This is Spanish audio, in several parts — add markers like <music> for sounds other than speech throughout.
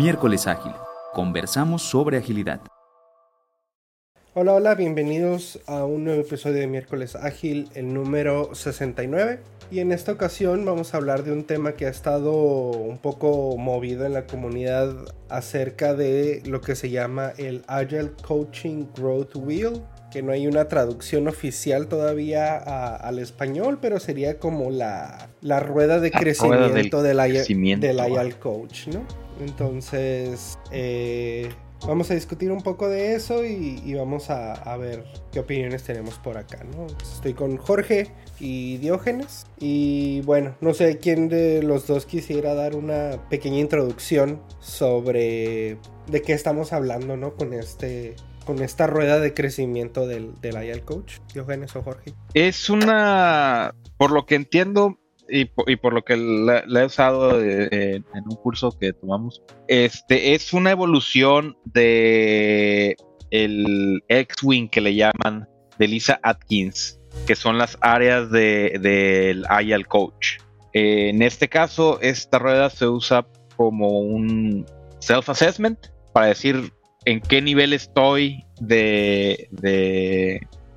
Miércoles Ágil. Conversamos sobre agilidad. Hola, hola, bienvenidos a un nuevo episodio de Miércoles Ágil, el número 69. Y en esta ocasión vamos a hablar de un tema que ha estado un poco movido en la comunidad acerca de lo que se llama el Agile Coaching Growth Wheel, que no hay una traducción oficial todavía al español, pero sería como la, la rueda de crecimiento, del, del Agile Coach, ¿no? Entonces, eh, vamos a discutir un poco de eso y, vamos a, ver qué opiniones tenemos por acá, ¿no? Estoy con Jorge y Diógenes. Y bueno, no sé quién de los dos quisiera dar una pequeña introducción sobre de qué estamos hablando, ¿no? Con este. Con esta rueda de crecimiento del, del IAL Coach, Diógenes o Jorge. Es una, por lo que entiendo, y, por, lo que la, he usado eh, en un curso que tomamos, este es una evolución de el X-Wing que le llaman de Lisa Atkins, que son las áreas del de, IAL Coach. en este caso, esta rueda se usa como un self-assessment para decir en qué nivel estoy de,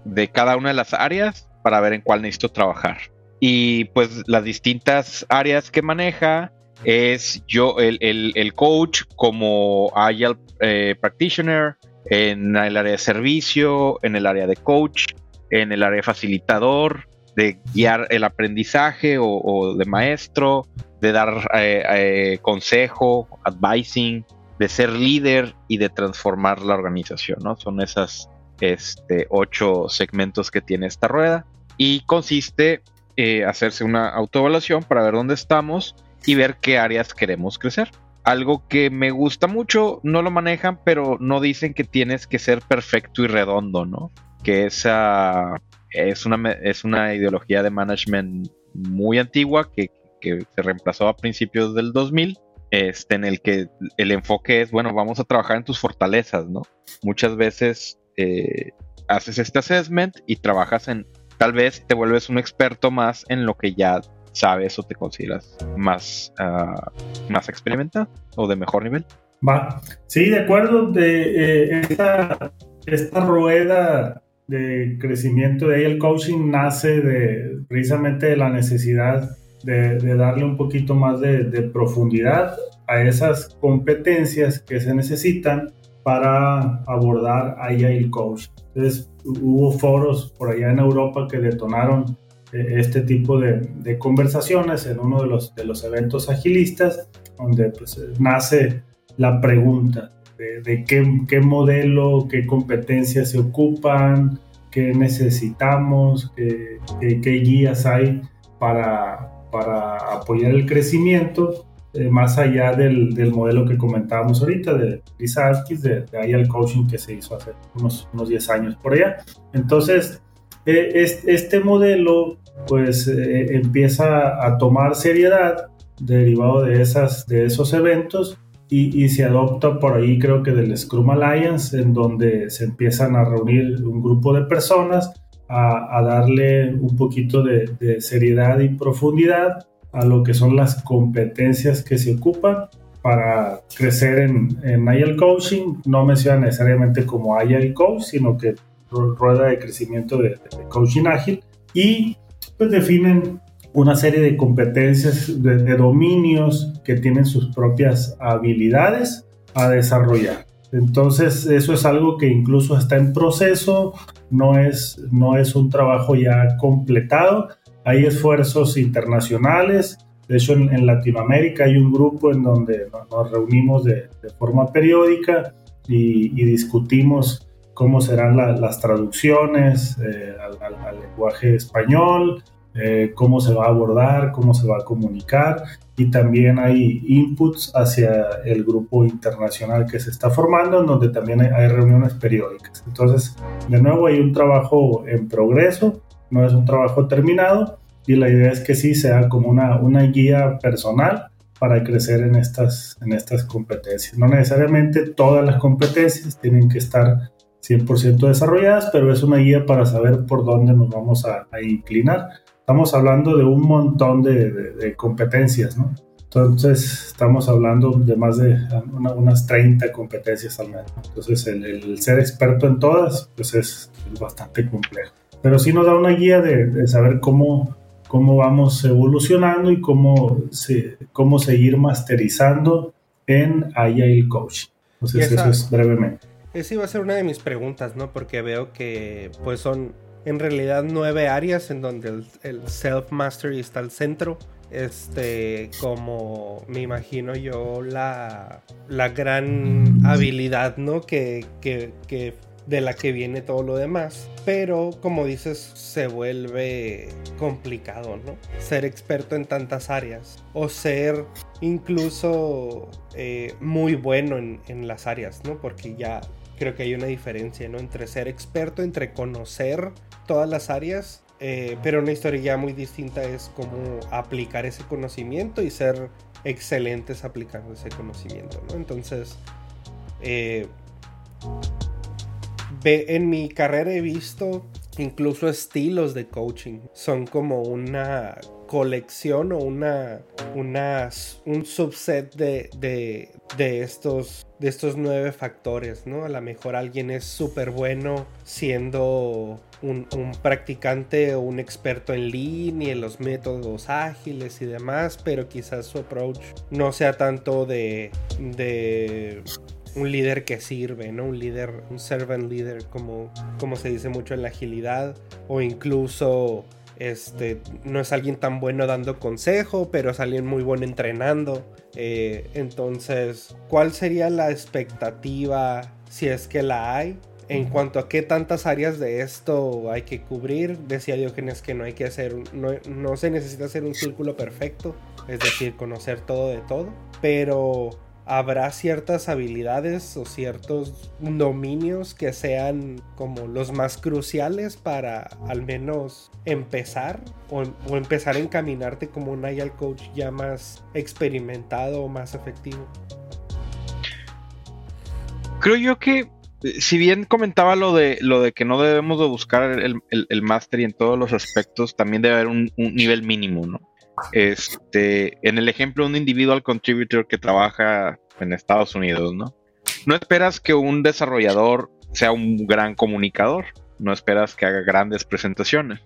de cada una de las áreas para ver en cuál necesito trabajar y pues las distintas áreas que maneja es yo, el, coach como Agile eh, Practitioner, en el área de servicio, en el área de coach, en el área de facilitador, de guiar el aprendizaje o, de maestro, de dar eh, eh, consejo, advising, de ser líder y de transformar la organización, ¿no? Son esas este, ocho segmentos que tiene esta rueda y consiste eh, hacerse una autoevaluación para ver dónde estamos y ver qué áreas queremos crecer. Algo que me gusta mucho, no lo manejan, pero no dicen que tienes que ser perfecto y redondo, ¿no? Que esa es una, es una ideología de management muy antigua que, se reemplazó a principios del 2000, este, en el que el enfoque es, bueno, vamos a trabajar en tus fortalezas, ¿no? Muchas veces eh, haces este assessment y trabajas en tal vez te vuelves un experto más en lo que ya sabes o te consideras más, uh, más experimentado o de mejor nivel. Va, sí, de acuerdo. De, eh, esta, esta, rueda de crecimiento de el coaching nace de precisamente de la necesidad de, darle un poquito más de, profundidad a esas competencias que se necesitan para abordar el coaching. Entonces, hubo foros por allá en Europa que detonaron eh, este tipo de, conversaciones en uno de los, de los eventos agilistas, donde pues, nace la pregunta de, qué, modelo, qué competencias se ocupan, qué necesitamos, qué, qué guías hay para, para apoyar el crecimiento eh, más allá del, del, modelo que comentábamos ahorita de Lisa Atkins, de, de ahí coaching que se hizo hace unos, unos 10 años por allá. Entonces, eh, este, modelo pues eh, empieza a tomar seriedad derivado de, esas, de esos eventos y, y, se adopta por ahí creo que del Scrum Alliance, en donde se empiezan a reunir un grupo de personas a, a darle un poquito de, de seriedad y profundidad a lo que son las competencias que se ocupan para crecer en, en Agile Coaching. No menciona necesariamente como Agile Coach, sino que rueda de crecimiento de, coaching ágil y pues definen una serie de competencias, de, de, dominios que tienen sus propias habilidades a desarrollar. Entonces eso es algo que incluso está en proceso, no es, no es un trabajo ya completado, hay esfuerzos internacionales, de hecho en, Latinoamérica hay un grupo en donde nos reunimos de, forma periódica y, discutimos cómo serán las traducciones eh, al, lenguaje español, eh, cómo se va a abordar, cómo se va a comunicar. Y también hay inputs hacia el grupo internacional que se está formando en donde también hay reuniones periódicas. Entonces, de nuevo hay un trabajo en progreso no es un trabajo terminado y la idea es que sí sea como una, una guía personal para crecer en estas, en estas competencias. No necesariamente todas las competencias tienen que estar 100% desarrolladas, pero es una guía para saber por dónde nos vamos a, inclinar. Estamos hablando de un montón de, competencias, ¿no? Entonces, estamos hablando de más de unas 30 competencias al menos. Entonces, el, ser experto en todas, pues es, bastante complejo. Pero sí nos da una guía de, saber cómo, cómo vamos evolucionando y cómo, se, cómo seguir masterizando en Agile Coaching. Entonces, eso es brevemente. Esa iba a ser una de mis preguntas, ¿no? Porque veo que, pues, son en realidad nueve áreas en donde el, el self-mastery está al centro este, como me imagino yo, la, la gran habilidad, ¿no? Que, que, que, de la que viene todo lo demás. Pero, como dices, se vuelve complicado, ¿no? Ser experto en tantas áreas. O ser incluso eh, muy bueno en, en las áreas, ¿no? Porque ya creo que hay una diferencia, ¿no? Entre ser experto, entre conocer todas las áreas eh, pero una historia ya muy distinta es cómo aplicar ese conocimiento y ser excelentes aplicando ese conocimiento, ¿no? Entonces, eh, en mi carrera he visto incluso estilos de coaching. Son como una colección o una, un subset de, de, estos, de estos nueve factores, ¿no? A lo mejor alguien es súper bueno siendo un, practicante o un experto en lean y en los métodos ágiles y demás, pero quizás su approach no sea tanto de, de un líder que sirve, ¿no? Un líder, un servant leader, como, como se dice mucho en la agilidad, o incluso este, no es alguien tan bueno dando consejo, pero es alguien muy bueno entrenando. Eh, entonces, ¿cuál sería la expectativa si es que la hay? En cuanto a qué tantas áreas de esto hay que cubrir, decía Diógenes que no hay que hacer, no, no se necesita hacer un círculo perfecto, es decir, conocer todo de todo, pero habrá ciertas habilidades o ciertos dominios que sean como los más cruciales para al menos empezar o, empezar a encaminarte como un agile coach ya más experimentado o más efectivo. Creo yo que si bien comentaba lo de lo de que no debemos de buscar el, el, en todos los aspectos, también debe haber un, un nivel mínimo, ¿no? Este, en el ejemplo, un individual contributor que trabaja en Estados Unidos, ¿no? No esperas que un desarrollador sea un gran comunicador, no esperas que haga grandes presentaciones,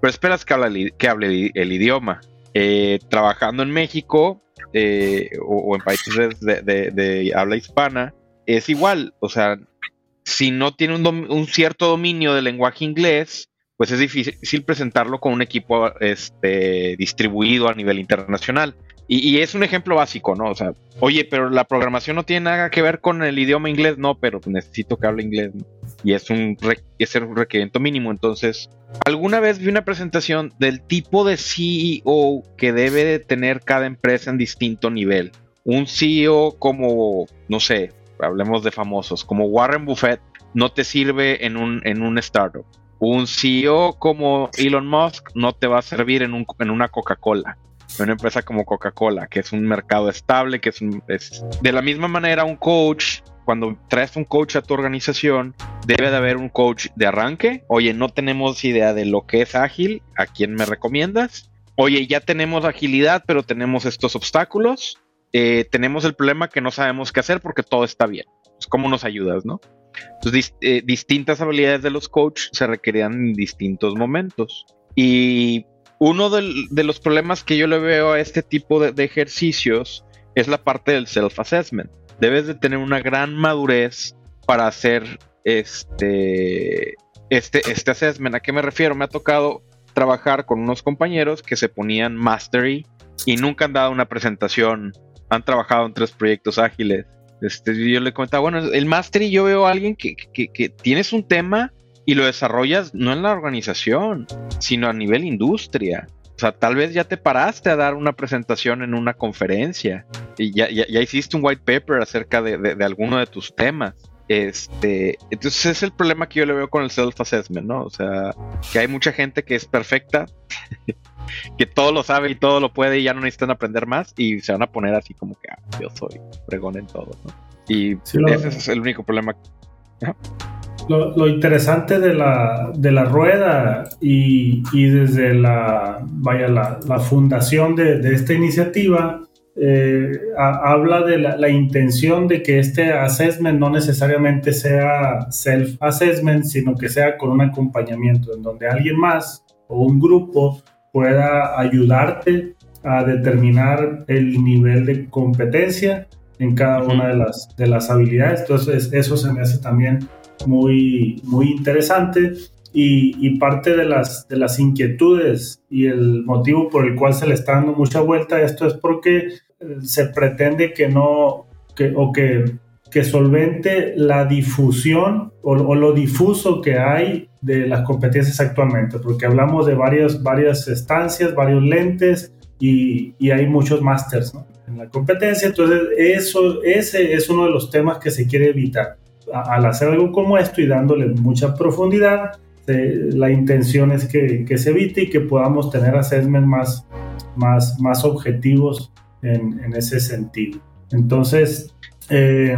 pero esperas que hable, que hable el idioma. Eh, trabajando en México eh, o, en países de, habla hispana, es igual, o sea, si no tiene un, un cierto dominio del lenguaje inglés, pues es difícil presentarlo con un equipo este, distribuido a nivel internacional. Y, es un ejemplo básico, ¿no? O sea, oye, pero la programación no tiene nada que ver con el idioma inglés, no, pero necesito que hable inglés. Y es un, es un requerimiento mínimo. Entonces, alguna vez vi una presentación del tipo de CEO que debe de tener cada empresa en distinto nivel. Un CEO como, no sé, hablemos de famosos, como Warren Buffett, no te sirve en un, en un startup un CEO como Elon Musk no te va a servir en, un, en una Coca-Cola. Una empresa como Coca-Cola, que es un mercado estable, que es, es de la misma manera un coach cuando traes un coach a tu organización, debe de haber un coach de arranque. Oye, no tenemos idea de lo que es ágil, ¿a quién me recomiendas? Oye, ya tenemos agilidad, pero tenemos estos obstáculos. Eh, tenemos el problema que no sabemos qué hacer porque todo está bien. Pues, ¿Cómo nos ayudas, no? Entonces, eh, distintas habilidades de los coaches se requerían en distintos momentos. Y uno de los problemas que yo le veo a este tipo de, ejercicios es la parte del self-assessment. Debes de tener una gran madurez para hacer este, este, este assessment. ¿A qué me refiero? Me ha tocado trabajar con unos compañeros que se ponían mastery y nunca han dado una presentación. Han trabajado en tres proyectos ágiles este, yo le comentaba, bueno, el mastery yo veo a alguien que, tienes un tema y lo desarrollas no en la organización, sino a nivel industria. O sea, tal vez ya te paraste a dar una presentación en una conferencia y ya, ya, hiciste un white paper acerca de, de, alguno de tus temas. Este, entonces es el problema que yo le veo con el self-assessment, ¿no? O sea, que hay mucha gente que es perfecta, <laughs> que todo lo sabe y todo lo puede y ya no necesitan aprender más y se van a poner así como que ah, yo soy pregón en todo, ¿no? Y ese es el único problema. Lo, interesante de la, de la rueda y, y, desde la, vaya, la, la fundación de, de, esta iniciativa eh, habla de la, intención de que este assessment no necesariamente sea self-assessment, sino que sea con un acompañamiento en donde alguien más o un grupo pueda ayudarte a determinar el nivel de competencia en cada una de las, de las habilidades. Entonces, eso se me hace también muy, muy interesante. Y, parte de las, de las inquietudes y el motivo por el cual se le está dando mucha vuelta a esto es porque se pretende que no, que, o que, que solvente la difusión o, lo difuso que hay de las competencias actualmente, porque hablamos de varias, varias estancias, varios lentes y, y hay muchos másters en la competencia, entonces eso, ese es uno de los temas que se quiere evitar. al hacer algo como esto y dándole mucha profundidad, la intención es que, que, se evite y que podamos tener assessment más, más, más objetivos en, ese sentido. Entonces, eh,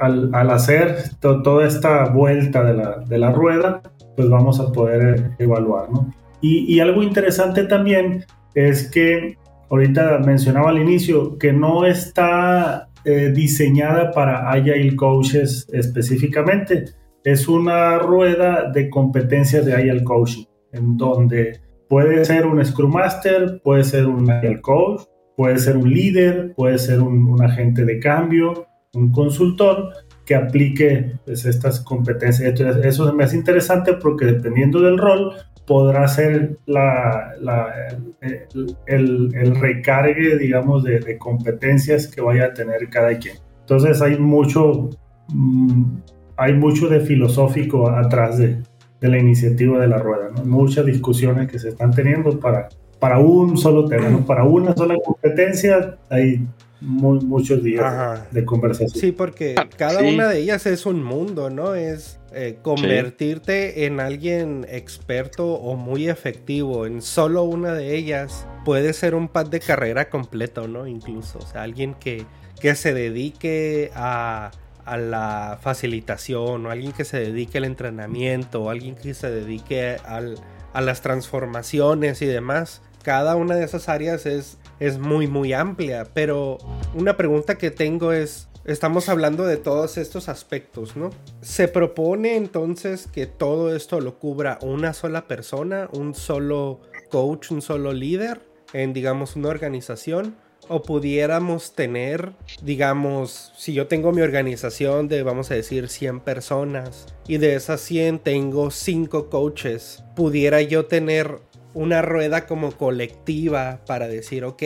al, hacer toda esta vuelta de la, rueda, pues vamos a poder evaluar, ¿no? Y, algo interesante también es que ahorita mencionaba al inicio que no está eh, diseñada para Agile Coaches específicamente. Es una rueda de competencias de Agile Coaching, en donde puede ser un Scrum Master, puede ser un Agile Coach, Puede ser un líder, puede ser un, agente de cambio, un consultor que aplique pues, estas competencias. Entonces, eso me hace interesante porque dependiendo del rol, podrá ser la, el, el, recargue, digamos, de, competencias que vaya a tener cada quien. Entonces hay mucho, mm, hay mucho de filosófico atrás de, de la iniciativa de la rueda, ¿no? muchas discusiones que se están teniendo para para un solo tema, para una sola competencia hay muchos días de conversación. Sí, porque ah, cada una de ellas es un mundo, ¿no? Es eh, convertirte en alguien experto o muy efectivo en solo una de ellas puede ser un pad de carrera completo, ¿no? Incluso, o sea, alguien que, que se dedique a, a la facilitación o alguien que se dedique al entrenamiento o alguien que se dedique al, a las transformaciones y demás cada una de esas áreas es, es muy, muy amplia. Pero una pregunta que tengo es, estamos hablando de todos estos aspectos, ¿no? ¿Se propone entonces que todo esto lo cubra una sola persona, un solo coach, un solo líder en, digamos, una organización? O pudiéramos tener, digamos, si yo tengo mi organización de, vamos a decir, 100 personas y de esas 100 tengo 5 coaches, pudiera yo tener una rueda como colectiva para decir, ok,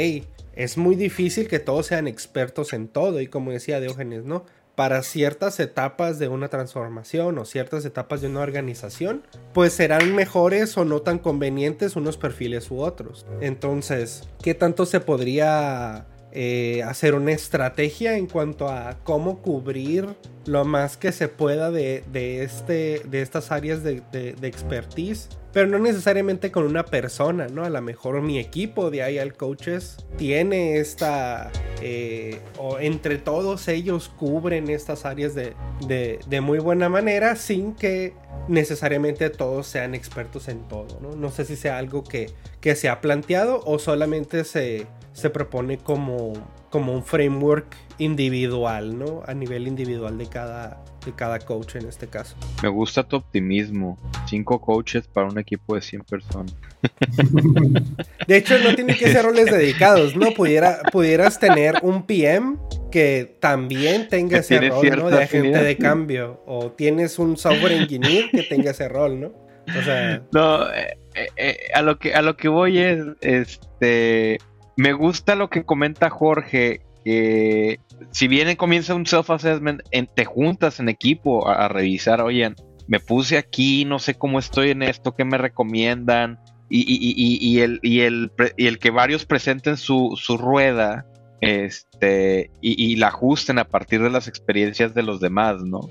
es muy difícil que todos sean expertos en todo y como decía Diógenes, ¿no? Para ciertas etapas de una transformación o ciertas etapas de una organización, pues serán mejores o no tan convenientes unos perfiles u otros. Entonces, ¿qué tanto se podría eh, hacer una estrategia en cuanto a cómo cubrir lo más que se pueda de, este, de estas áreas de, de expertise pero no necesariamente con una persona, ¿no? A lo mejor mi equipo de IL Coaches tiene esta, eh, o entre todos ellos cubren estas áreas de, de, muy buena manera sin que necesariamente todos sean expertos en todo, ¿no? No sé si sea algo que, que se ha planteado o solamente se, se propone como, como un framework individual, ¿no? A nivel individual de cada, de cada coach en este caso. Me gusta tu optimismo. Cinco coaches para un equipo de 100 personas. <laughs> De hecho, no tiene que ser roles dedicados, ¿no? Pudiera, pudieras tener un PM que también tenga ese rol, ¿no? De agente de cambio. O tienes un software engineer que tenga ese rol, ¿no? O sea... No, eh, eh, eh, a, lo que, a lo que voy es, este... Me gusta lo que comenta Jorge, que si bien comienza un self-assessment, te juntas en equipo a, revisar, oye, me puse aquí, no sé cómo estoy en esto, qué me recomiendan, y, el, el, el, que varios presenten su, rueda este, y, la ajusten a partir de las experiencias de los demás, ¿no?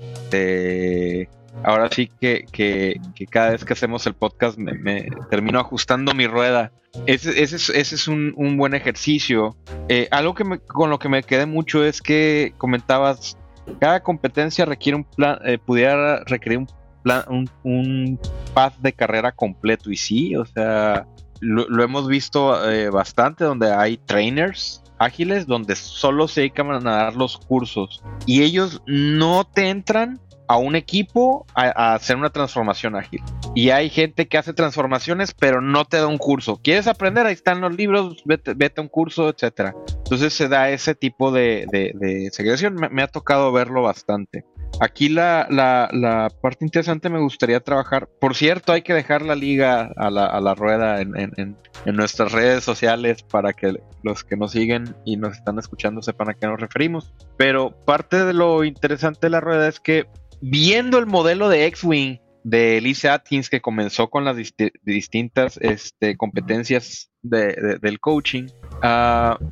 Ahora sí que, cada vez que hacemos el podcast me, termino ajustando mi rueda. Ese, es, un, buen ejercicio. Eh, algo que con lo que me quedé mucho es que comentabas, cada competencia requiere un plan, eh, pudiera requerir un plan, un, path de carrera completo. Y sí, o sea, lo, hemos visto eh, bastante donde hay trainers ágiles donde solo se dedican a dar los cursos y ellos no te entran a un equipo a, hacer una transformación ágil. Y hay gente que hace transformaciones, pero no te da un curso. ¿Quieres aprender? Ahí están los libros, vete, a un curso, etcétera. Entonces se da ese tipo de, de, segregación. Me, ha tocado verlo bastante. Aquí la, la, parte interesante me gustaría trabajar. Por cierto, hay que dejar la liga a la, a la rueda en, en, en, nuestras redes sociales para que los que nos siguen y nos están escuchando sepan a qué nos referimos. Pero parte de lo interesante de la rueda es que viendo el modelo de X-Wing de Elise Atkins que comenzó con las distintas este, competencias del coaching, uh,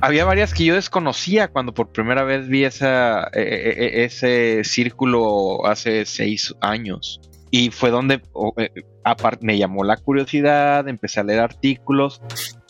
había varias que yo desconocía cuando por primera vez vi e, e, e, ese círculo hace seis años. Y fue donde me llamó la curiosidad, empecé a leer artículos,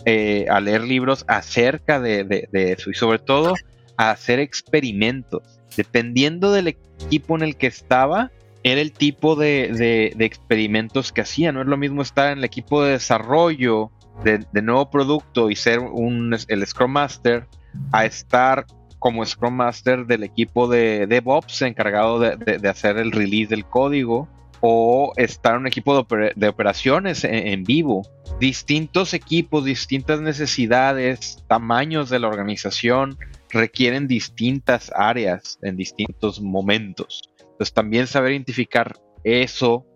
eh, a leer libros acerca de, eso y sobre todo a hacer experimentos. Dependiendo del equipo en el que estaba, era el tipo de, experimentos que hacía. No es lo mismo estar en el equipo de desarrollo de, nuevo producto y ser un, el Scrum Master a estar como Scrum Master del equipo de DevOps encargado de, hacer el release del código o estar en un equipo de, operaciones en, vivo. Distintos equipos, distintas necesidades, tamaños de la organización requieren distintas áreas en distintos momentos. Entonces también saber identificar eso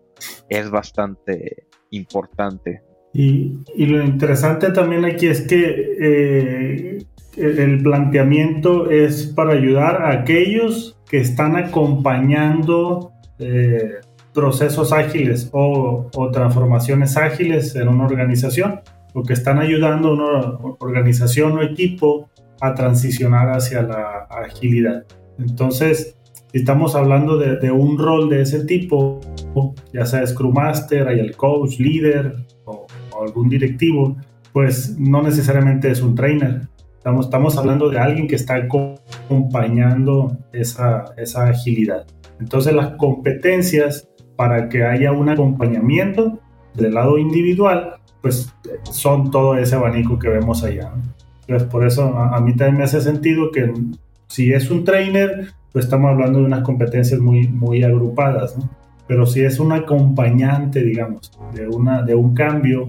es bastante importante. Y, lo interesante también aquí es que eh, el planteamiento es para ayudar a aquellos que están acompañando eh, procesos ágiles o, transformaciones ágiles en una organización o que están ayudando a una organización o equipo a transicionar hacia la agilidad. Entonces, estamos hablando de, un rol de ese tipo, ya sea Scrum Master, hay el coach, líder, algún directivo, pues no necesariamente es un trainer. Estamos, hablando de alguien que está acompañando esa agilidad. Entonces las competencias para que haya un acompañamiento del lado individual, pues son todo ese abanico que vemos allá. Entonces por eso a, mí también me hace sentido que si es un trainer, pues estamos hablando de unas competencias muy, muy agrupadas, pero si es un acompañante, digamos, de, una, de un cambio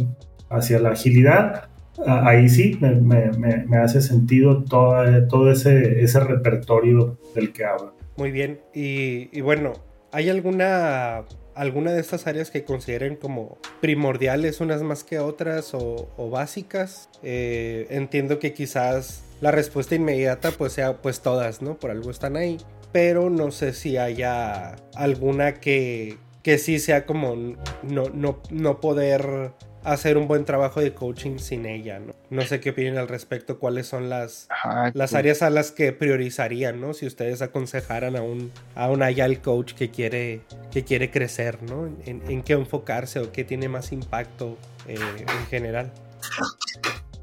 hacia la agilidad, ahí sí me, hace sentido todo, todo ese, ese repertorio del que habla. Muy bien, y, bueno, ¿hay alguna, alguna de estas áreas que consideren como primordiales unas más que otras o, básicas? Eh, entiendo que quizás la respuesta inmediata pues sea pues todas, ¿no? Por algo están ahí pero no sé si haya alguna que, que sí sea como no, no, no poder hacer un buen trabajo de coaching sin ella, ¿no? No sé qué opinan al respecto, cuáles son las, las áreas a las que priorizarían, ¿no? Si ustedes aconsejaran a un, a un Agile coach que quiere, que quiere crecer, ¿no? En, qué enfocarse o qué tiene más impacto eh, en general.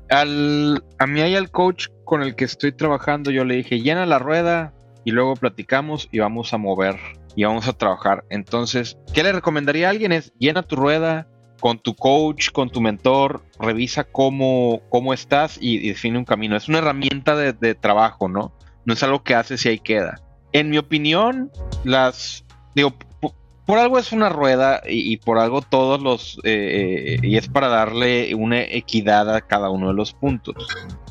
Al, a mi Agile coach con el que estoy trabajando, yo le dije, llena la rueda, y luego platicamos y vamos a mover y vamos a trabajar. Entonces, ¿qué le recomendaría a alguien? Es llena tu rueda con tu coach, con tu mentor, revisa cómo, cómo estás y, define un camino. Es una herramienta de, trabajo, ¿no? No es algo que haces y ahí queda. En mi opinión, las, digo, por, algo es una rueda y, por algo todos los, eh, eh, y es para darle una equidad a cada uno de los puntos.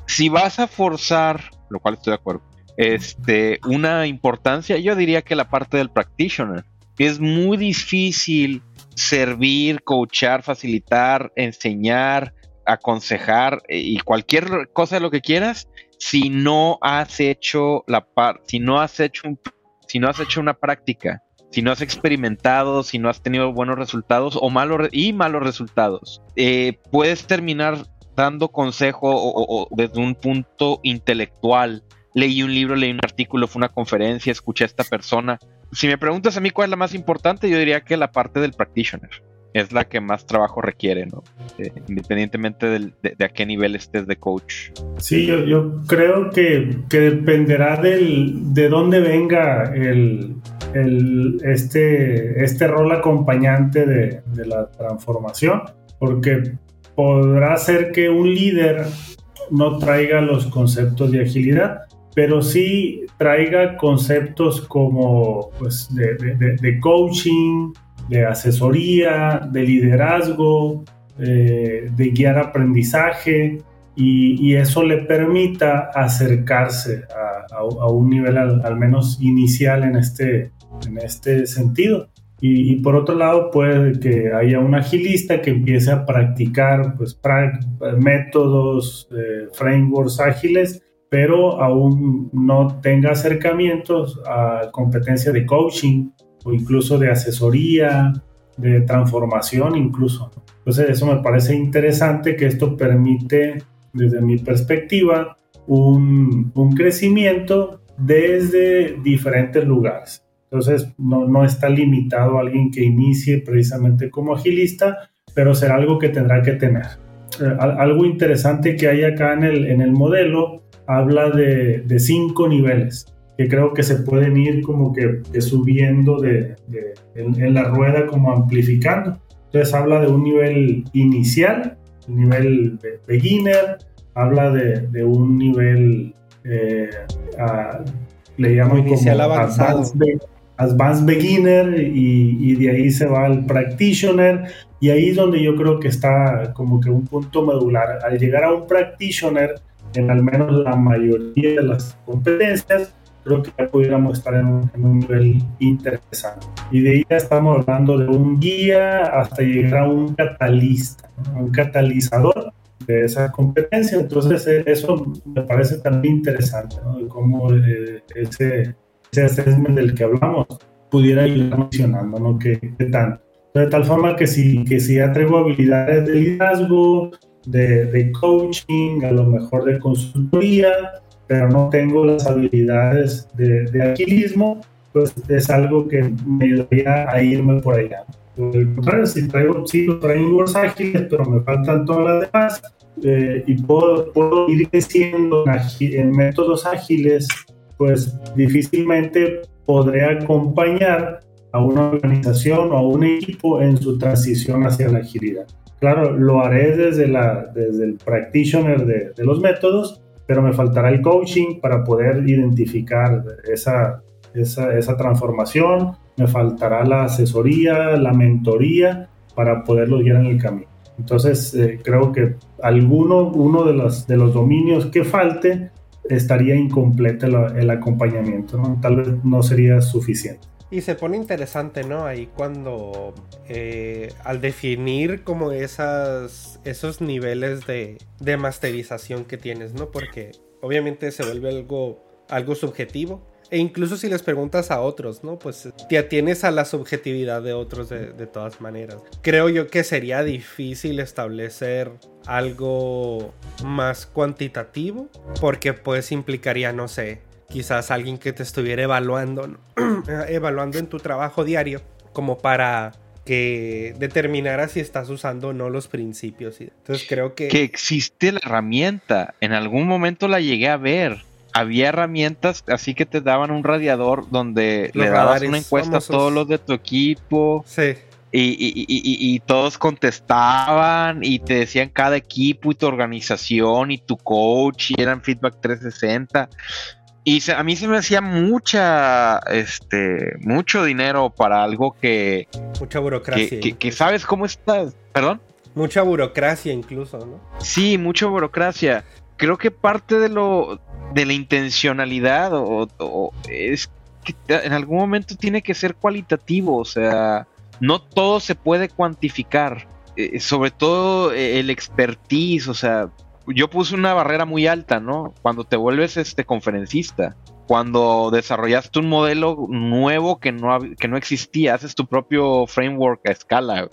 Si vas a forzar, lo cual estoy de acuerdo, este, una importancia, yo diría que la parte del practitioner. Es muy difícil servir, coachar, facilitar, enseñar, aconsejar eh, y cualquier cosa de lo que quieras si no has hecho la par si no has hecho un, si no has hecho una práctica, si no has experimentado, si no has tenido buenos resultados o malos y malos resultados. Eh, puedes terminar dando consejo o, desde un punto intelectual leí un libro, leí un artículo, fue una conferencia, escuché a esta persona. Si me preguntas a mí cuál es la más importante, yo diría que la parte del practitioner es la que más trabajo requiere, ¿no? Eh, independientemente de, a qué nivel estés de coach. Sí, yo, yo creo que, que, dependerá del, de dónde venga el, el, este, este rol acompañante de, de la transformación, porque podrá ser que un líder no traiga los conceptos de agilidad, pero sí traiga conceptos como pues, de, coaching, de asesoría, de liderazgo, eh, de guiar aprendizaje y, eso le permita acercarse a, un nivel al, menos inicial en este, en este sentido. Y, por otro lado, puede que haya un agilista que empiece a practicar pues, métodos, eh, frameworks ágiles, pero aún no tenga acercamientos a competencia de coaching o incluso de asesoría, de transformación incluso. Entonces eso me parece interesante que esto permite, desde mi perspectiva, un, un crecimiento desde diferentes lugares. Entonces, no, no está limitado a alguien que inicie precisamente como agilista, pero será algo que tendrá que tener. Eh, algo interesante que hay acá en el, en el modelo habla de, de, cinco niveles que creo que se pueden ir como que, subiendo de, de en, en, la rueda, como amplificando. Entonces habla de un nivel inicial, un nivel de beginner, habla de, de un nivel, eh, le llamo inicial avanzado. Advanced Beginner y, de ahí se va al Practitioner y ahí es donde yo creo que está como que un punto medular. Al llegar a un Practitioner, en al menos la mayoría de las competencias, creo que ya pudiéramos estar en un, nivel interesante. Y de ahí estamos hablando de un guía hasta llegar a un catalista, un catalizador de esa competencia. Entonces eh, eso me parece también interesante, ¿no? cómo eh, ese ese assessment del que hablamos pudiera ir mencionando, ¿no? ¿Qué, tanto? De tal forma que si, que si ya traigo habilidades de liderazgo, de, de, coaching, a lo mejor de consultoría, pero no tengo las habilidades de, de agilismo, pues es algo que me ayudaría a irme por allá. Por el contrario, si traigo, sí, traigo ágiles, pero me faltan todas las demás, eh, y puedo, puedo ir creciendo en, en métodos ágiles pues difícilmente podré acompañar a una organización o a un equipo en su transición hacia la agilidad. Claro, lo haré desde, la, desde el practitioner de, los métodos, pero me faltará el coaching para poder identificar esa, esa, esa, transformación, me faltará la asesoría, la mentoría para poderlo guiar en el camino. Entonces, eh, creo que alguno, uno de los, de los dominios que falte estaría incompleto el, acompañamiento. Tal vez no sería suficiente. Y se pone interesante, ¿no? Ahí cuando eh, al definir como esas, esos niveles de, de masterización que tienes, ¿no? Porque obviamente se vuelve algo, algo subjetivo. E incluso si les preguntas a otros, ¿no? Pues te atienes a la subjetividad de otros de, de todas maneras. Creo yo que sería difícil establecer algo más cuantitativo porque pues implicaría, no sé, quizás alguien que te estuviera evaluando, <clears throat> evaluando en tu trabajo diario como para que determinara si estás usando o no los principios. Entonces creo que... Que existe la herramienta. En algún momento la llegué a ver. Había herramientas así que te daban un radiador donde le dabas una encuesta a todos los de tu equipo. Sí. Y, todos contestaban y te decían cada equipo y tu organización y tu coach y eran feedback 360. Y a mí se me hacía mucha, este, mucho dinero para algo que... Mucha burocracia. Que, sabes cómo estás, perdón. Mucha burocracia incluso, ¿no? Sí, mucha burocracia. Creo que parte de lo, de la intencionalidad o es que en algún momento tiene que ser cualitativo, o sea no todo se puede cuantificar, eh, sobre todo eh, el expertise, o sea, yo puse una barrera muy alta, ¿no? Cuando te vuelves este conferencista, cuando desarrollaste un modelo nuevo que no, que no existía, haces tu propio framework a escala.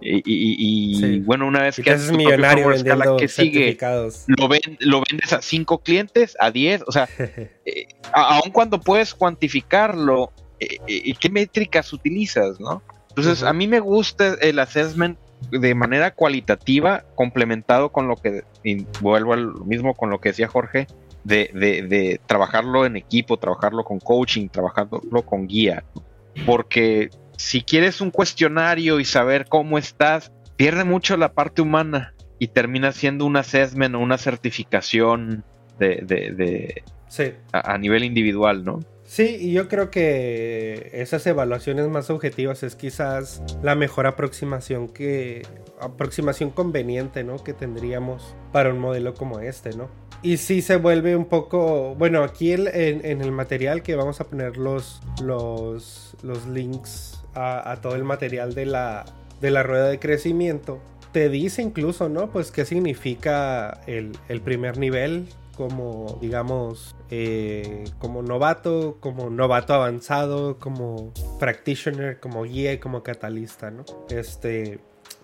Y, bueno, una vez que haces tu millonario propio escala, que sigue, lo, lo vendes a cinco clientes, a diez, o sea, <laughs> eh, aun cuando puedes cuantificarlo, ¿qué métricas utilizas, no? Entonces, a mí me gusta el assessment de manera cualitativa, complementado con lo que, y vuelvo al mismo con lo que decía Jorge, de, de, trabajarlo en equipo, trabajarlo con coaching, trabajarlo con guía. Porque si quieres un cuestionario y saber cómo estás, pierde mucho la parte humana. y termina siendo un assessment o una certificación de, de, sí. a, nivel individual, ¿no? Sí, y yo creo que esas evaluaciones más objetivas es quizás la mejor aproximación que aproximación conveniente, ¿no? Que tendríamos para un modelo como este, ¿no? Y sí se vuelve un poco, bueno, aquí en, el material que vamos a poner los los, los links a, todo el material de la de la rueda de crecimiento te dice incluso, ¿no? Pues qué significa el, el primer nivel, como digamos eh, como novato, como novato avanzado, como practitioner, como guía y como catalista, ¿no? Este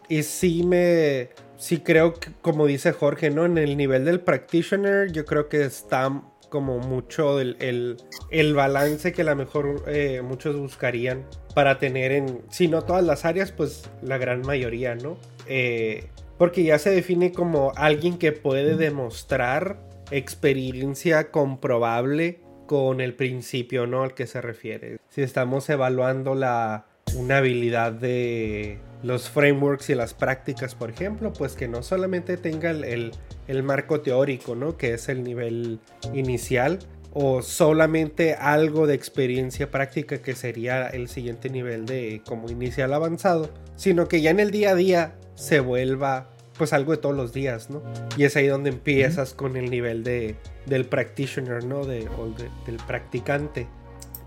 y sí me sí creo que como dice Jorge, ¿no? En el nivel del practitioner yo creo que está como mucho el, el, balance que a lo mejor eh, muchos buscarían para tener en, si no todas las áreas, pues la gran mayoría, ¿no? Eh, porque ya se define como alguien que puede demostrar experiencia comprobable con el principio, ¿no? Al que se refiere. Si estamos evaluando la, una habilidad de los frameworks y las prácticas, por ejemplo, pues que no solamente tenga el, el, marco teórico, ¿no? Que es el nivel inicial, o solamente algo de experiencia práctica que sería el siguiente nivel de como inicial avanzado, sino que ya en el día a día se vuelva pues algo de todos los días, ¿no? Y es ahí donde empiezas con el nivel de, del practitioner, ¿no? De, del practicante.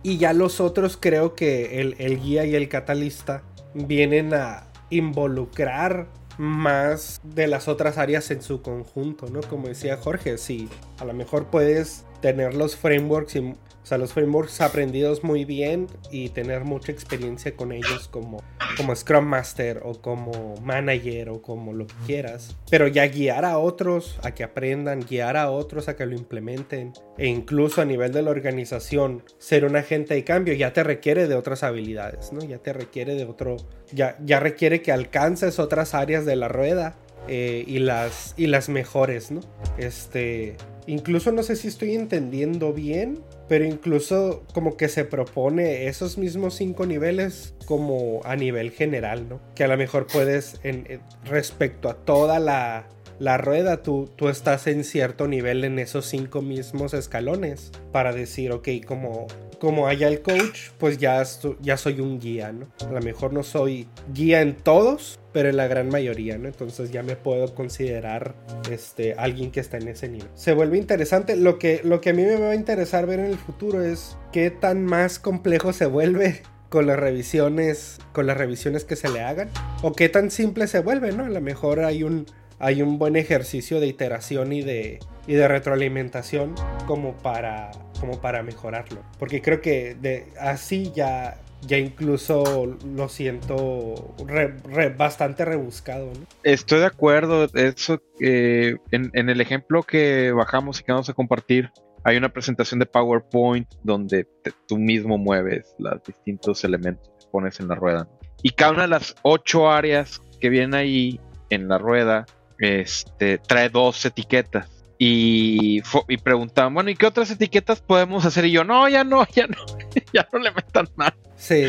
Y ya los otros creo que el, el guía y el catalista vienen a involucrar más de las otras áreas en su conjunto, ¿no? Como decía Jorge, si a lo mejor puedes tener los frameworks y o sea, los frameworks aprendidos muy bien y tener mucha experiencia con ellos como, como Scrum Master o como manager o como lo que quieras. Pero ya guiar a otros a que aprendan, guiar a otros a que lo implementen e incluso a nivel de la organización ser un agente de cambio ya te requiere de otras habilidades, ¿no? Ya te requiere de otro, ya, ya requiere que alcances otras áreas de la rueda eh, y, las, y las mejores, ¿no? Este, incluso no sé si estoy entendiendo bien, pero incluso como que se propone esos mismos cinco niveles como a nivel general, ¿no? Que a lo mejor puedes, en, respecto a toda la, la rueda, tú, tú estás en cierto nivel en esos cinco mismos escalones para decir, ok, como como haya el coach, pues ya, ya soy un guía, ¿no? A lo mejor no soy guía en todos, pero en la gran mayoría, ¿no? Entonces ya me puedo considerar este, alguien que está en ese nivel. Se vuelve interesante. Lo que, lo que a mí me va a interesar ver en el futuro es qué tan más complejo se vuelve con las revisiones, con las revisiones que se le hagan, o qué tan simple se vuelve, ¿no? A lo mejor hay un, hay un buen ejercicio de iteración y de, y de retroalimentación como para, como para mejorarlo. Porque creo que de, así ya, ya incluso lo siento bastante rebuscado. Estoy de acuerdo. Eso, eh, en, el ejemplo que bajamos y que vamos a compartir, hay una presentación de PowerPoint donde tú mismo mueves los distintos elementos que pones en la rueda. Y cada una de las ocho áreas que vienen ahí en la rueda este, trae dos etiquetas. Y, y preguntaban, bueno, ¿y qué otras etiquetas podemos hacer? Y yo, no, ya no, ya no, <laughs> ya no le metan más. Sí.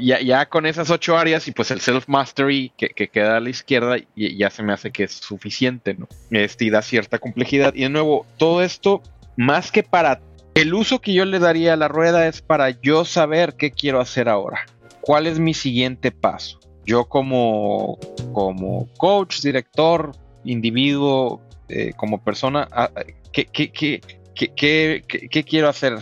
Ya, ya con esas ocho áreas y pues el self-mastery que, queda a la izquierda, ya se me hace que es suficiente, ¿no? Este, y da cierta complejidad. Y de nuevo, todo esto, más que para el uso que yo le daría a la rueda, es para yo saber qué quiero hacer ahora. ¿Cuál es mi siguiente paso? Yo como, como coach, director, individuo, eh, como persona, ah, ¿qué, qué, quiero hacer?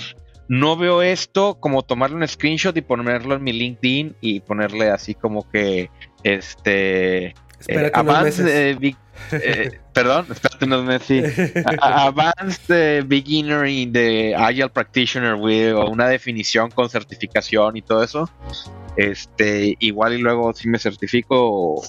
No veo esto como tomarle un screenshot y ponerlo en mi LinkedIn y ponerle así como que este eh, avance eh, <laughs> perdón, espérate unos meses. Advanced Beginner in the Agile Practitioner o una definición con certificación y todo eso. Este, igual y luego si me certifico,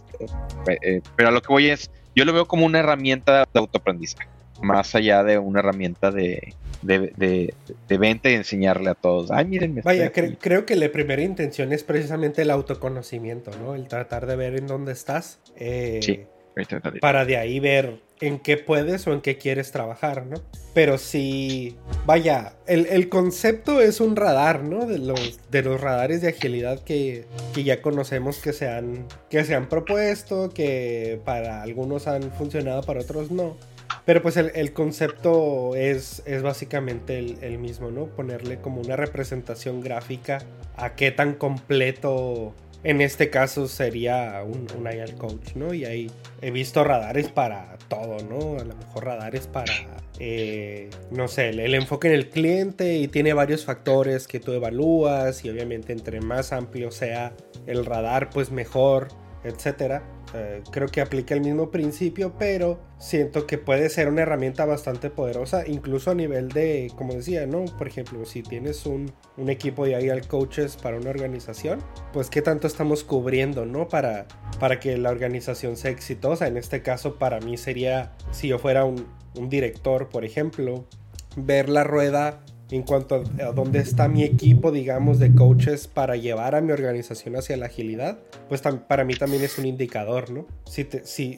eh, pero a lo que voy es, yo lo veo como una herramienta de autoaprendizaje, más allá de una herramienta de, de, venta y enseñarle a todos. Ay, miren, Vaya, creo que la primera intención es precisamente el autoconocimiento, ¿no? El tratar de ver en dónde estás. Eh, para de ahí ver en qué puedes o en qué quieres trabajar, ¿no? Pero sí, vaya, el, concepto es un radar, ¿no? De los, de los radares de agilidad que, ya conocemos que se, han, que se han propuesto, que para algunos han funcionado, para otros no. Pero pues el, concepto es, es básicamente el, mismo, ¿no? Ponerle como una representación gráfica a qué tan completo en este caso sería un, un coach, ¿no? Y ahí he visto radares para todo, ¿no? A lo mejor radares para, eh, no sé, el, enfoque en el cliente y tiene varios factores que tú evalúas y obviamente entre más amplio sea el radar, pues mejor, etcétera. Eh, creo que aplica el mismo principio, pero siento que puede ser una herramienta bastante poderosa, incluso a nivel de, como decía, ¿no? Por ejemplo, si tienes un, equipo de IAL coaches para una organización, pues qué tanto estamos cubriendo, ¿no? Para, para que la organización sea exitosa. En este caso, para mí sería, si yo fuera un, un director, por ejemplo, ver la rueda en cuanto a, dónde está mi equipo, digamos, de coaches para llevar a mi organización hacia la agilidad, pues para mí también es un indicador, ¿no? Si,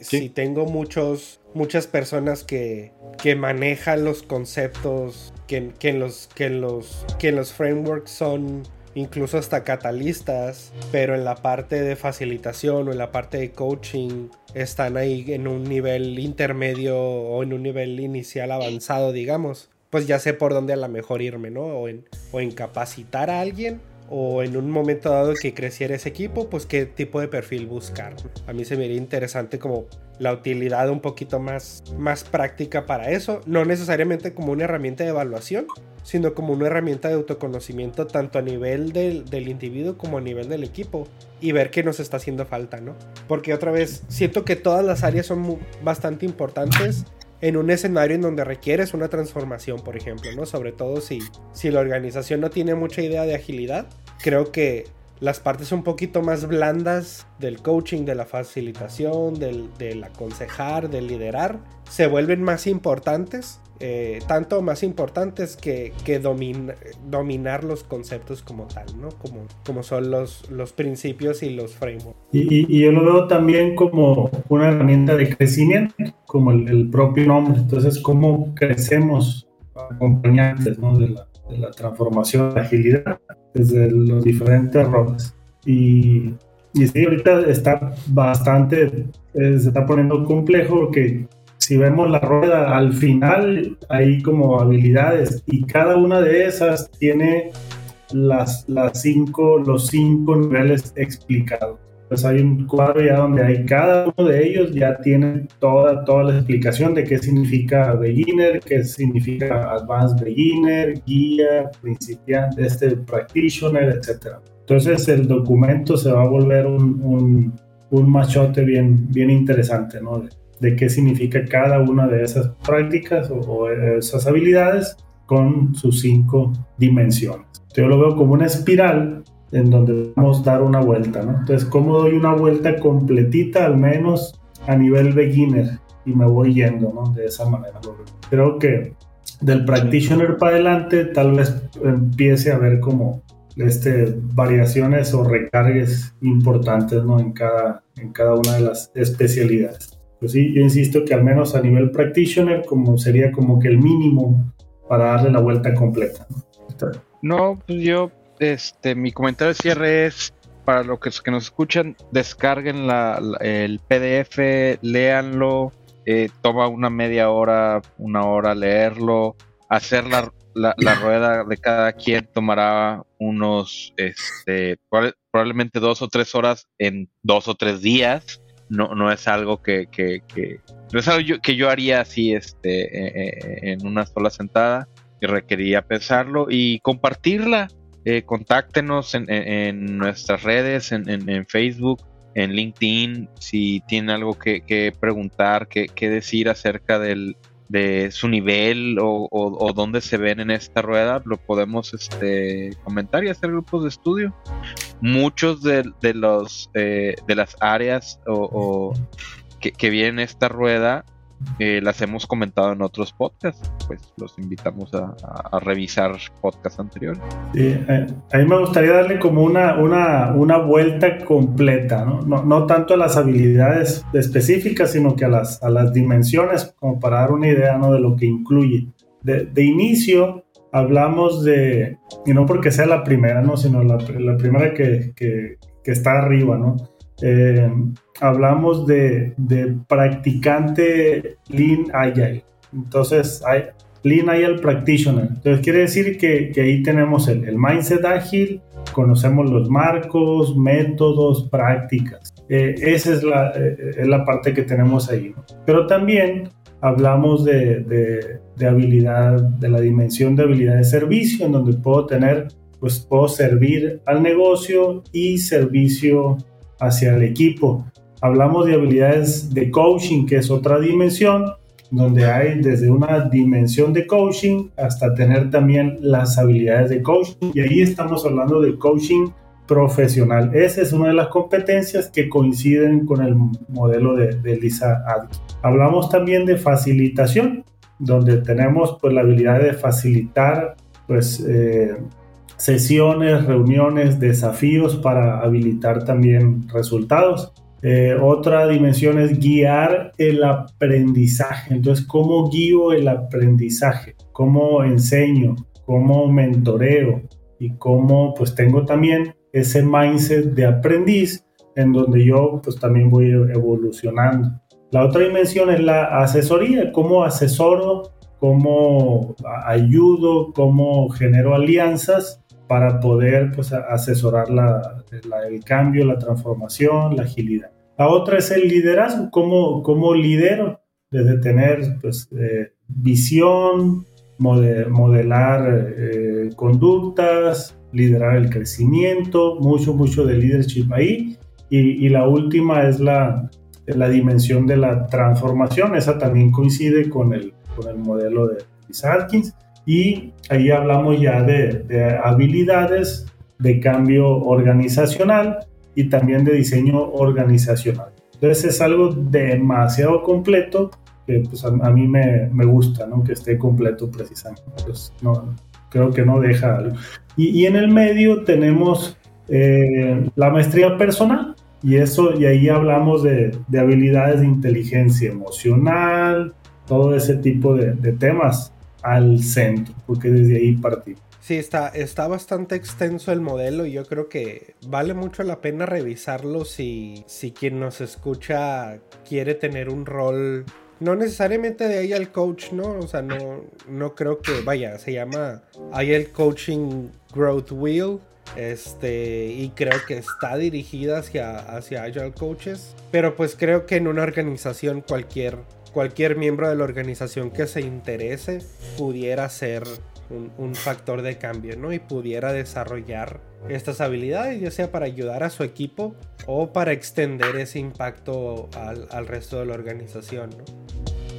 si, tengo muchos, muchas personas que, que manejan los conceptos, que, que, los, que, los, que los frameworks son incluso hasta catalistas, pero en la parte de facilitación o en la parte de coaching están ahí en un nivel intermedio o en un nivel inicial avanzado, digamos pues ya sé por dónde a lo mejor irme, ¿no? O en, o en capacitar a alguien o en un momento dado que creciera ese equipo, pues qué tipo de perfil buscar. A mí se me haría interesante como la utilidad un poquito más, más práctica para eso, no necesariamente como una herramienta de evaluación, sino como una herramienta de autoconocimiento tanto a nivel del, del individuo como a nivel del equipo y ver qué nos está haciendo falta, ¿no? Porque otra vez, siento que todas las áreas son bastante importantes en un escenario en donde requieres una transformación, por ejemplo, ¿no? Sobre todo si, si la organización no tiene mucha idea de agilidad, creo que las partes un poquito más blandas del coaching, de la facilitación, del, del aconsejar, del liderar, se vuelven más importantes eh, tanto más importantes que, que dominar los conceptos como tal, ¿no? Como, como son los, los principios y los frameworks. Y, yo lo veo también como una herramienta de crecimiento, como el, propio nombre. Entonces, cómo crecemos acompañantes de, la, de la transformación de agilidad desde los diferentes roles. Y, y sí, ahorita está bastante, eh, se está poniendo complejo que si vemos la rueda, al final hay como habilidades y cada una de esas tiene las, las cinco, los cinco niveles explicados. Pues hay un cuadro ya donde hay cada uno de ellos ya tiene toda, toda la explicación de qué significa beginner, qué significa advanced beginner, guía, principiante, este practitioner, etc. Entonces el documento se va a volver un, un, un machote bien, bien interesante, ¿no? de qué significa cada una de esas prácticas o, esas habilidades con sus cinco dimensiones. Yo lo veo como una espiral en donde vamos a dar una vuelta, ¿no? Entonces, ¿cómo doy una vuelta completita, al menos a nivel beginner? Y me voy yendo, ¿no? De esa manera. Creo que del practitioner para adelante, tal vez empiece a ver como este, variaciones o recargues importantes, ¿no? En cada, en cada una de las especialidades pues sí, yo insisto que al menos a nivel practitioner como sería como que el mínimo para darle la vuelta completa. No, pues yo, este, mi comentario de cierre es para los que, que nos escuchan, descarguen la, el PDF, léanlo, eh, toma una media hora, una hora leerlo, hacer la, la, rueda de cada quien tomará unos, este, probablemente dos o tres horas en dos o tres días no, no es algo que, que, no es algo que yo haría así este, eh, eh, en una sola sentada, que requería pensarlo y compartirla. Eh, contáctenos en, nuestras redes, en, Facebook, en LinkedIn, si tienen algo que, preguntar, que, decir acerca del, de su nivel o, o, dónde se ven en esta rueda, lo podemos este, comentar y hacer grupos de estudio. Muchos de, los, eh, de las áreas o, que, vienen en esta rueda eh, las hemos comentado en otros podcasts, pues los invitamos a, revisar podcasts anteriores. Eh, a mí me gustaría darle como una, una, una vuelta completa, ¿no? ¿no? No, tanto a las habilidades específicas, sino que a las, a las dimensiones, como para dar una idea ¿no? de lo que incluye. De, de inicio, hablamos de, y no porque sea la primera, ¿no? sino la, la primera que, que, que, está arriba, ¿no? Eh, hablamos de, de, practicante Lean Agile. Entonces, hay, Lean Agile Practitioner. Entonces, quiere decir que, que ahí tenemos el, el, mindset ágil, conocemos los marcos, métodos, prácticas. Eh, esa es la, eh, es la parte que tenemos ahí. ¿no? Pero también hablamos de, de, de, habilidad, de la dimensión de habilidad de servicio, en donde puedo tener, pues puedo servir al negocio y servicio hacia el equipo. Hablamos de habilidades de coaching, que es otra dimensión, donde hay desde una dimensión de coaching hasta tener también las habilidades de coaching. Y ahí estamos hablando de coaching profesional. Esa es una de las competencias que coinciden con el modelo de, Lisa Adkin. Hablamos también de facilitación, donde tenemos pues, la habilidad de facilitar pues, eh, sesiones, reuniones, desafíos para habilitar también resultados. Eh, otra dimensión es guiar el aprendizaje. Entonces, ¿cómo guío el aprendizaje? ¿Cómo enseño? ¿Cómo mentoreo? Y cómo pues tengo también ese mindset de aprendiz en donde yo pues también voy evolucionando. La otra dimensión es la asesoría, cómo asesoro, cómo ayudo, cómo genero alianzas para poder pues, asesorar la, la, el cambio, la transformación, la agilidad. La otra es el liderazgo, cómo, cómo lidero, desde tener pues, eh, visión, modelar eh, conductas, liderar el crecimiento, mucho, mucho de leadership ahí. Y, y la última es la, la, dimensión de la transformación, esa también coincide con el, con el modelo de Lisa Atkins. Y ahí hablamos ya de, de habilidades de cambio organizacional y también de diseño organizacional. Entonces es algo demasiado completo que pues, a, a mí me, me, gusta, ¿no? Que esté completo precisamente. Pues, no, creo que no deja algo. Y, y en el medio tenemos eh, la maestría personal y eso, y ahí hablamos de, de, habilidades de inteligencia emocional, todo ese tipo de, de temas al centro, porque desde ahí partimos. Sí, está, está bastante extenso el modelo y yo creo que vale mucho la pena revisarlo si, si quien nos escucha quiere tener un rol no necesariamente de ahí al coach, ¿no? O sea, no, no creo que, vaya, se llama el Coaching Growth Wheel. Este, y creo que está dirigida hacia, hacia Agile Coaches. Pero pues creo que en una organización cualquier, cualquier miembro de la organización que se interese pudiera ser un, factor de cambio, ¿no? Y pudiera desarrollar estas habilidades, ya sea para ayudar a su equipo o para extender ese impacto al, resto de la organización.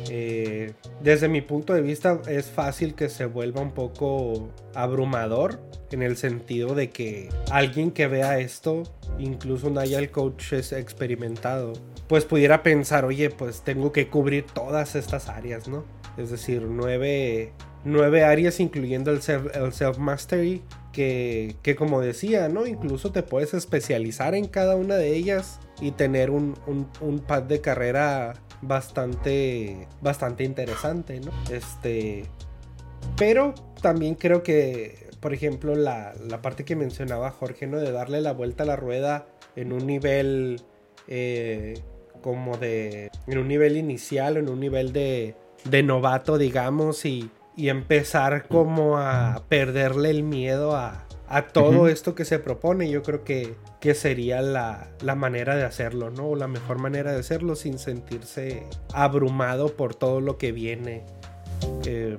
Eh, desde mi punto de vista es fácil que se vuelva un poco abrumador en el sentido de que alguien que vea esto, incluso un agile coach es experimentado, pues pudiera pensar, oye, pues tengo que cubrir todas estas áreas, ¿no? Es decir, nueve, nueve áreas incluyendo el self-mastery, que, que, como decía, ¿no? Incluso te puedes especializar en cada una de ellas y tener un, un, un pad de carrera bastante, bastante interesante, ¿no? Este, pero también creo que, por ejemplo, la, la, parte que mencionaba Jorge, ¿no? De darle la vuelta a la rueda en un nivel eh, como de, en un nivel inicial, en un nivel de, de novato, digamos, y, y empezar como a perderle el miedo a, a todo uh -huh. esto que se propone. Yo creo que, que sería la, la, manera de hacerlo, ¿no? O la mejor manera de hacerlo sin sentirse abrumado por todo lo que viene eh,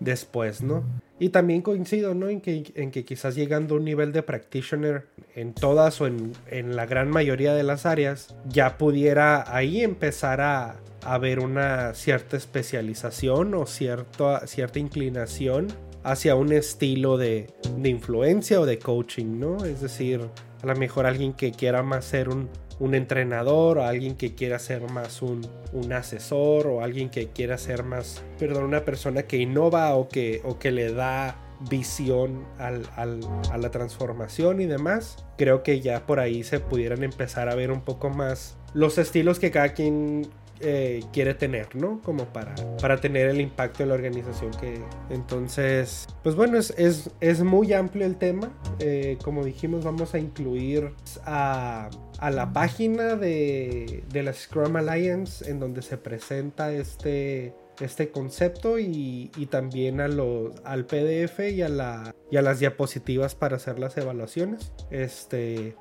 después, ¿no? Y también coincido, ¿no? En que, en que quizás llegando a un nivel de practitioner en todas o en, en la gran mayoría de las áreas, ya pudiera ahí empezar a, a ver una cierta especialización o cierta, cierta inclinación hacia un estilo de, de, influencia o de coaching, ¿no? Es decir, a lo mejor alguien que quiera más ser un, un entrenador o alguien que quiera ser más un, un, asesor o alguien que quiera ser más, perdón, una persona que innova o que, o que le da visión al, al, a la transformación y demás. Creo que ya por ahí se pudieran empezar a ver un poco más los estilos que cada quien eh, quiere tener, ¿no? Como para, para tener el impacto en la organización que... Entonces, pues bueno, es, es, es muy amplio el tema. Eh, como dijimos, vamos a incluir a, a la página de, de la Scrum Alliance en donde se presenta este, este concepto y, y, también a los, al PDF y a, la, y a las diapositivas para hacer las evaluaciones. Este,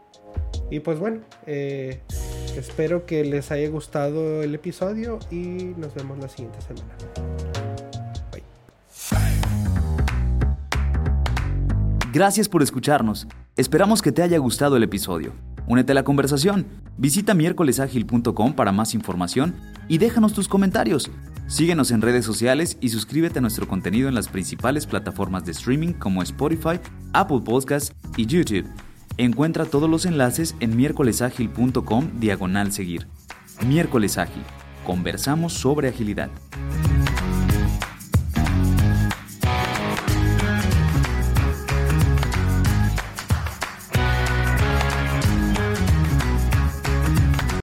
y pues bueno, eh, espero que les haya gustado el episodio y nos vemos la siguiente semana. Bye. Gracias por escucharnos. Esperamos que te haya gustado el episodio. Únete a la conversación. Visita miércolesagil.com para más información y déjanos tus comentarios. Síguenos en redes sociales y suscríbete a nuestro contenido en las principales plataformas de streaming como Spotify, Apple Podcasts y YouTube. Encuentra todos los enlaces en miércolesagil.com diagonal seguir. Miércoles Ágil. Conversamos sobre agilidad.